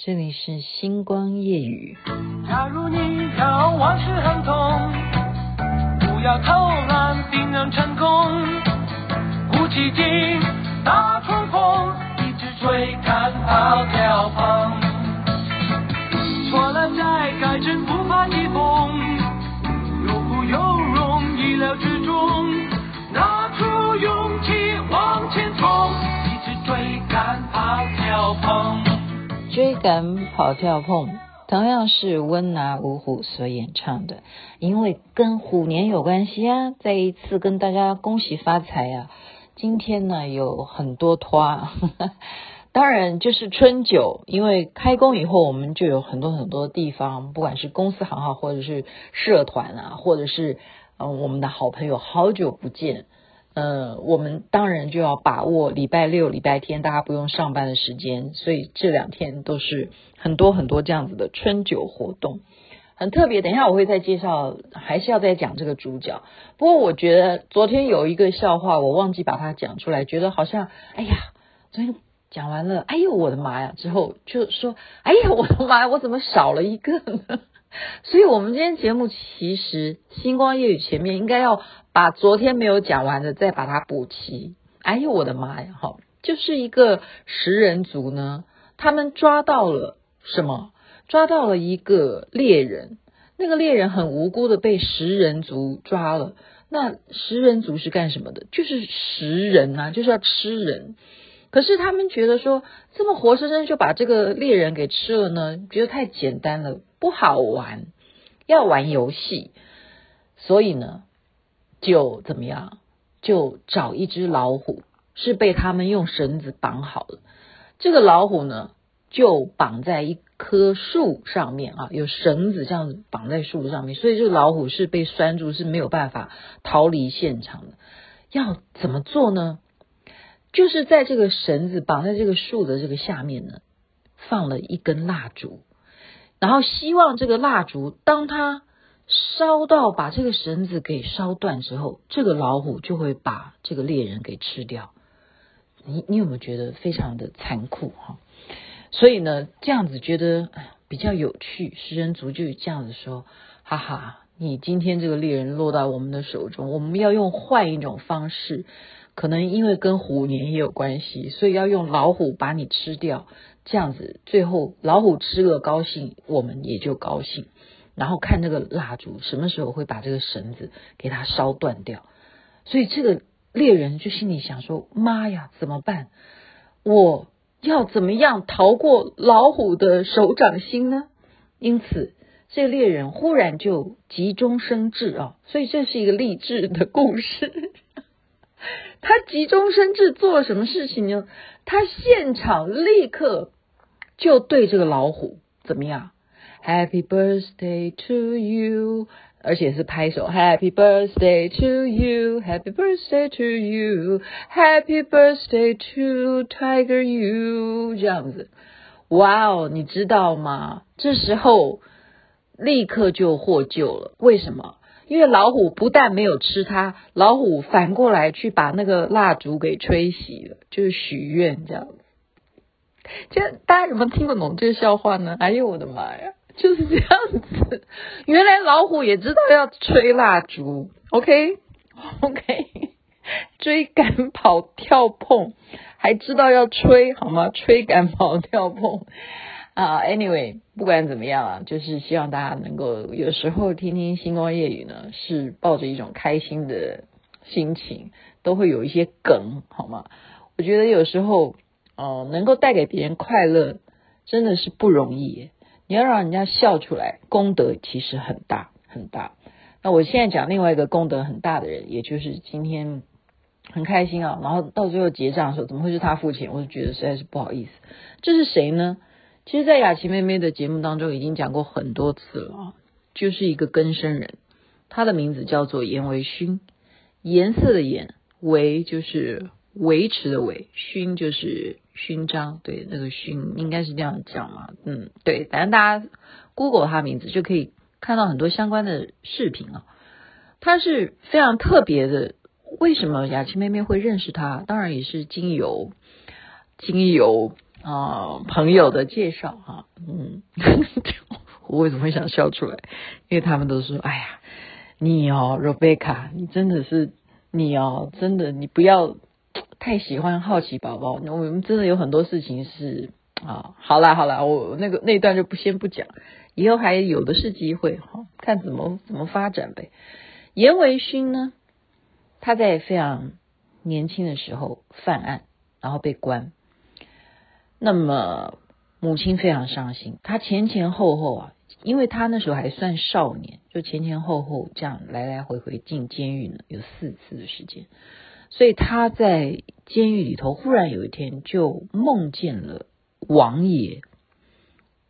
这里是星光夜雨。假如你要往事亨通，不要偷懒，定能成功。鼓起劲，大冲锋，一直追赶跑跳碰。追赶跑跳碰，同样是温拿五虎所演唱的，因为跟虎年有关系啊！再一次跟大家恭喜发财啊！今天呢有很多拖，当然就是春酒，因为开工以后，我们就有很多很多地方，不管是公司行号，或者是社团啊，或者是嗯、我们的好朋友，好久不见。呃，我们当然就要把握礼拜六、礼拜天大家不用上班的时间，所以这两天都是很多很多这样子的春酒活动，很特别。等一下我会再介绍，还是要再讲这个主角。不过我觉得昨天有一个笑话，我忘记把它讲出来，觉得好像，哎呀，昨天讲完了，哎呦我的妈呀！之后就说，哎呀我的妈呀，我怎么少了一个呢？所以我们今天节目其实星光夜雨前面应该要。把昨天没有讲完的再把它补齐。哎呦我的妈呀！哈，就是一个食人族呢，他们抓到了什么？抓到了一个猎人。那个猎人很无辜的被食人族抓了。那食人族是干什么的？就是食人啊，就是要吃人。可是他们觉得说，这么活生生就把这个猎人给吃了呢，觉得太简单了，不好玩，要玩游戏。所以呢。就怎么样？就找一只老虎，是被他们用绳子绑好了。这个老虎呢，就绑在一棵树上面啊，有绳子这样子绑在树上面，所以这个老虎是被拴住，是没有办法逃离现场的。要怎么做呢？就是在这个绳子绑在这个树的这个下面呢，放了一根蜡烛，然后希望这个蜡烛当它。烧到把这个绳子给烧断之后，这个老虎就会把这个猎人给吃掉。你你有没有觉得非常的残酷哈？所以呢，这样子觉得比较有趣。食人族就这样子说：哈哈，你今天这个猎人落到我们的手中，我们要用换一种方式，可能因为跟虎年也有关系，所以要用老虎把你吃掉。这样子，最后老虎吃了高兴，我们也就高兴。然后看这个蜡烛什么时候会把这个绳子给它烧断掉，所以这个猎人就心里想说：妈呀，怎么办？我要怎么样逃过老虎的手掌心呢？因此，这个猎人忽然就急中生智啊！所以这是一个励志的故事。他急中生智做了什么事情呢？他现场立刻就对这个老虎怎么样？Happy birthday to you，而且是拍手。Happy birthday to you，Happy birthday to you，Happy birthday to Tiger you，这样子。哇哦，你知道吗？这时候立刻就获救了。为什么？因为老虎不但没有吃它，老虎反过来去把那个蜡烛给吹熄了，就是许愿这样子。这大家有没有听得懂这个笑话呢？哎呦我的妈呀！就是这样子，原来老虎也知道要吹蜡烛，OK OK，追赶跑跳碰，还知道要吹好吗？追赶跑跳碰啊，Anyway，不管怎么样啊，就是希望大家能够有时候听听星光夜语呢，是抱着一种开心的心情，都会有一些梗好吗？我觉得有时候呃，能够带给别人快乐，真的是不容易。你要让人家笑出来，功德其实很大很大。那我现在讲另外一个功德很大的人，也就是今天很开心啊，然后到最后结账的时候，怎么会是他付钱？我就觉得实在是不好意思。这是谁呢？其实，在雅琪妹妹的节目当中已经讲过很多次了啊，就是一个更生人，他的名字叫做颜维勋，颜色的颜，维就是维持的维，勋就是。勋章，对，那个勋应该是这样讲嘛，嗯，对，反正大家 Google 他名字就可以看到很多相关的视频啊。他是非常特别的，为什么雅琪妹妹会认识他？当然也是经由经由、啊、朋友的介绍哈，嗯，我为什么会想笑出来？因为他们都说，哎呀，你哦，Rebecca，你真的是你哦，真的你不要太喜欢好奇宝宝，我们真的有很多事情是啊，好啦好啦，我那个那段就不先不讲，以后还有的是机会哈，看怎么怎么发展呗。严维勋呢，他在非常年轻的时候犯案，然后被关。那么母亲非常伤心，他前前后后啊，因为他那时候还算少年，就前前后后这样来来回回进监狱呢，有四次的时间。所以他在监狱里头，忽然有一天就梦见了王爷，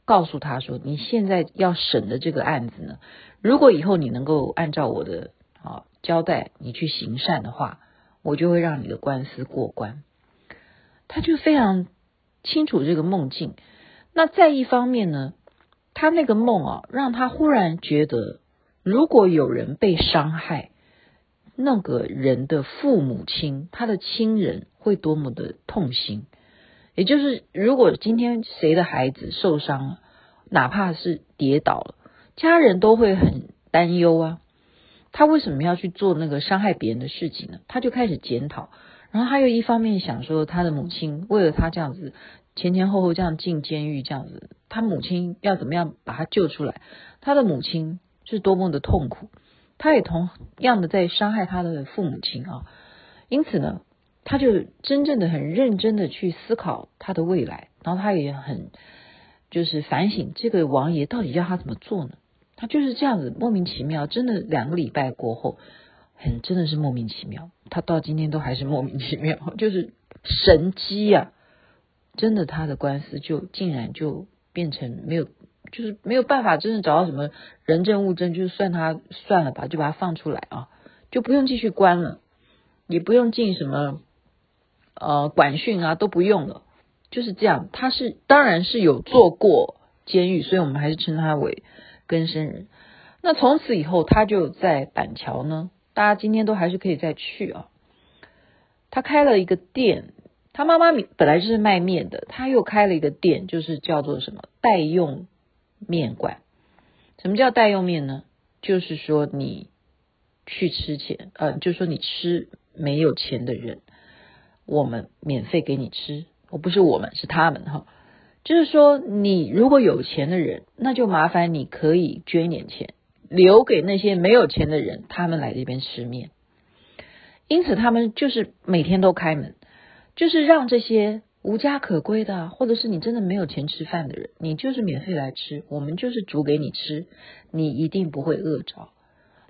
告诉他说：“你现在要审的这个案子呢，如果以后你能够按照我的啊交代，你去行善的话，我就会让你的官司过关。”他就非常。清楚这个梦境，那再一方面呢，他那个梦啊，让他忽然觉得，如果有人被伤害，那个人的父母亲，他的亲人会多么的痛心。也就是，如果今天谁的孩子受伤了，哪怕是跌倒了，家人都会很担忧啊。他为什么要去做那个伤害别人的事情呢？他就开始检讨。然后他又一方面想说，他的母亲为了他这样子前前后后这样进监狱这样子，他母亲要怎么样把他救出来？他的母亲是多么的痛苦，他也同样的在伤害他的父母亲啊。因此呢，他就真正的很认真的去思考他的未来，然后他也很就是反省这个王爷到底要他怎么做呢？他就是这样子莫名其妙，真的两个礼拜过后。很真的是莫名其妙，他到今天都还是莫名其妙，就是神机啊！真的，他的官司就竟然就变成没有，就是没有办法真的找到什么人证物证，就算他算了吧，就把他放出来啊，就不用继续关了，也不用进什么呃管训啊，都不用了，就是这样。他是当然是有做过监狱，所以我们还是称他为更生人。那从此以后，他就在板桥呢。大家今天都还是可以再去啊。他开了一个店，他妈妈本来就是卖面的，他又开了一个店，就是叫做什么代用面馆。什么叫代用面呢？就是说你去吃钱，呃，就是说你吃没有钱的人，我们免费给你吃。我不是我们，是他们哈。就是说你如果有钱的人，那就麻烦你可以捐一点钱。留给那些没有钱的人，他们来这边吃面，因此他们就是每天都开门，就是让这些无家可归的，或者是你真的没有钱吃饭的人，你就是免费来吃，我们就是煮给你吃，你一定不会饿着。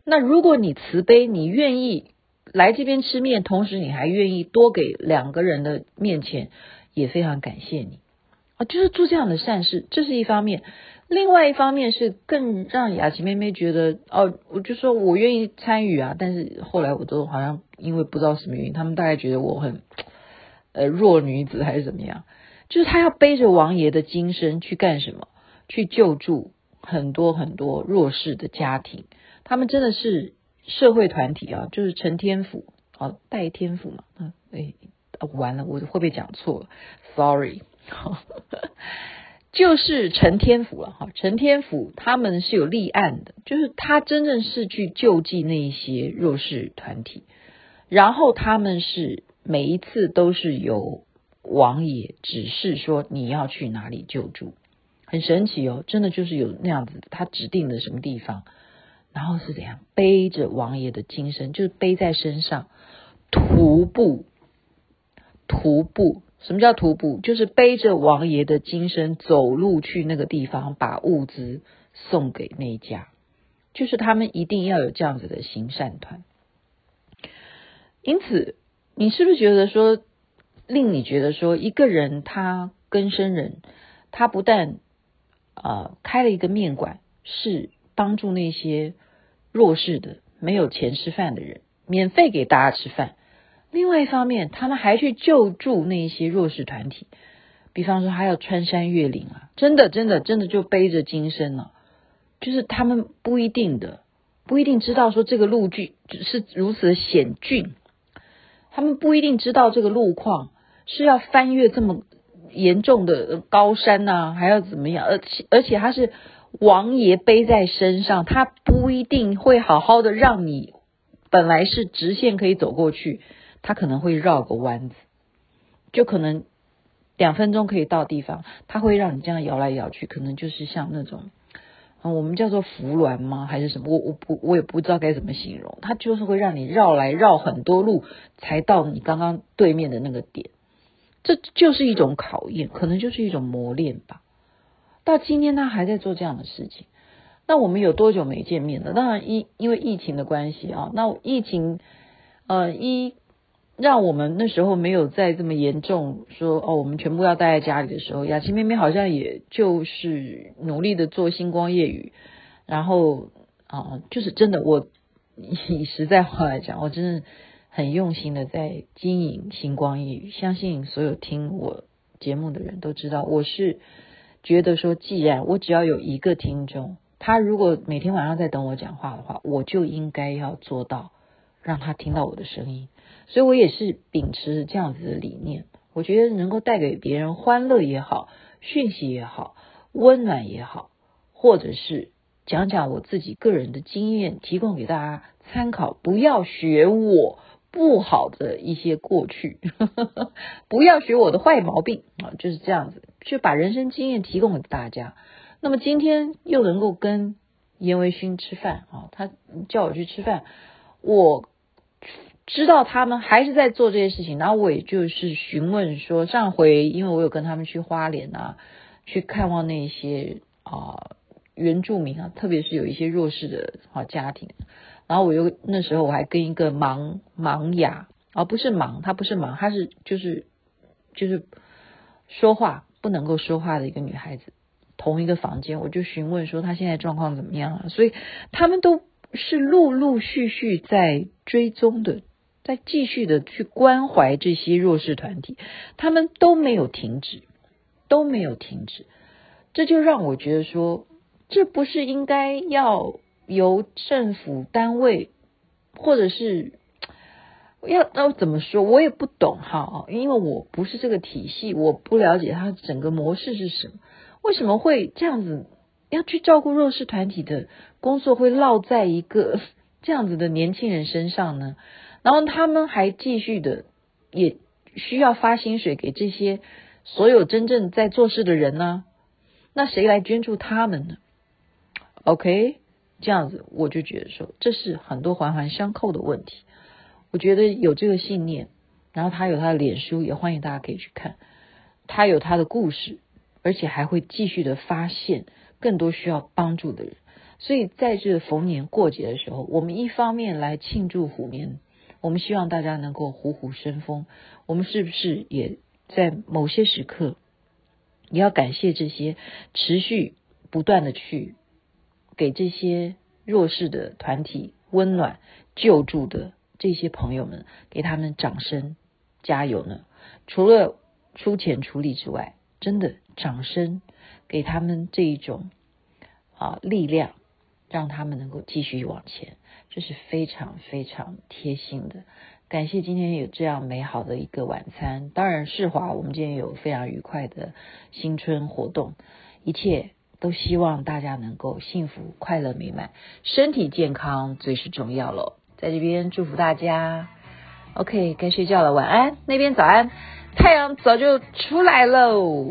那如果你慈悲，你愿意来这边吃面，同时你还愿意多给两个人的面钱，也非常感谢你啊，就是做这样的善事，这是一方面。另外一方面是更让雅琪妹妹觉得哦，我就说我愿意参与啊，但是后来我都好像因为不知道什么原因，他们大概觉得我很呃弱女子还是怎么样，就是她要背着王爷的金身去干什么？去救助很多很多弱势的家庭，他们真的是社会团体啊，就是陈天府哦，代天府嘛，嗯，哎，完了，我会不会讲错了？Sorry。就是陈天府了哈，陈天府他们是有立案的，就是他真正是去救济那一些弱势团体，然后他们是每一次都是由王爷指示说你要去哪里救助，很神奇哦，真的就是有那样子，他指定的什么地方，然后是怎样背着王爷的金身，就是背在身上，徒步，徒步。什么叫徒步？就是背着王爷的金身走路去那个地方，把物资送给那一家。就是他们一定要有这样子的行善团。因此，你是不是觉得说，令你觉得说，一个人他更生人，他不但、呃、开了一个面馆，是帮助那些弱势的、没有钱吃饭的人，免费给大家吃饭。另外一方面，他们还去救助那些弱势团体，比方说还要穿山越岭啊，真的真的真的就背着金身了，就是他们不一定的，不一定知道说这个路距是如此的险峻，他们不一定知道这个路况是要翻越这么严重的高山呐、还要怎么样？而且而且他是王爷背在身上，他不一定会好好的让你本来是直线可以走过去，他可能会绕个弯子，就可能两分钟可以到地方，他会让你这样摇来摇去，可能就是像那种。啊，我们叫做扶鸾吗？还是什么？我我不我也不知道该怎么形容。它就是会让你绕来绕很多路，才到你刚刚对面的那个点。这就是一种考验，可能就是一种磨练吧。到今天他还在做这样的事情。那我们有多久没见面了？当然，因因为疫情的关系啊。那疫情，呃，一。让我们那时候没有再这么严重说哦，我们全部要待在家里的时候，雅琪妹妹好像也就是努力的做星光夜语，然后啊，就是真的，我以实在话来讲，我真的很用心的在经营星光夜语。相信所有听我节目的人都知道，我是觉得说，既然我只要有一个听众，他如果每天晚上在等我讲话的话，我就应该要做到让他听到我的声音。所以我也是秉持这样子的理念，我觉得能够带给别人欢乐也好，讯息也好，温暖也好，或者是讲讲我自己个人的经验，提供给大家参考，不要学我不好的一些过去，不要学我的坏毛病啊，就是这样子，就把人生经验提供给大家。那么今天又能够跟严维勋吃饭啊，他叫我去吃饭，我。知道他们还是在做这些事情，然后我也就是询问说，上回因为我有跟他们去花莲啊，去看望那些啊原住民啊，特别是有一些弱势的啊家庭，然后我又那时候我还跟一个盲盲哑啊，不是盲，他不是盲，他是就是就是说话不能够说话的一个女孩子，同一个房间，我就询问说她现在状况怎么样啊，所以他们都是陆陆续续在追踪的。在继续的去关怀这些弱势团体，他们都没有停止，都没有停止，这就让我觉得说，这不是应该要由政府单位，或者是要要怎么说，我也不懂哈，因为我不是这个体系，我不了解它整个模式是什么，为什么会这样子要去照顾弱势团体的工作会落在一个 这样子的年轻人身上呢？然后他们还继续的，也需要发薪水给这些所有真正在做事的人呢？那谁来捐助他们呢？OK，这样子我就觉得说，这是很多环环相扣的问题。我觉得有这个信念，然后他有他的脸书，也欢迎大家可以去看。他有他的故事，而且还会继续的发现更多需要帮助的人。所以在这逢年过节的时候，我们一方面来庆祝虎年。我们希望大家能够虎虎生风。我们是不是也在某些时刻，也要感谢这些持续不断的去给这些弱势的团体温暖救助的这些朋友们，给他们掌声加油呢？除了出钱出力之外，真的掌声给他们这一种啊力量，让他们能够继续往前。这是非常非常贴心的，感谢今天有这样美好的一个晚餐。当然，世华，我们今天有非常愉快的新春活动，一切都希望大家能够幸福、快乐、美满，身体健康最是重要喽。在这边祝福大家。OK，该睡觉了，晚安。那边早安，太阳早就出来喽。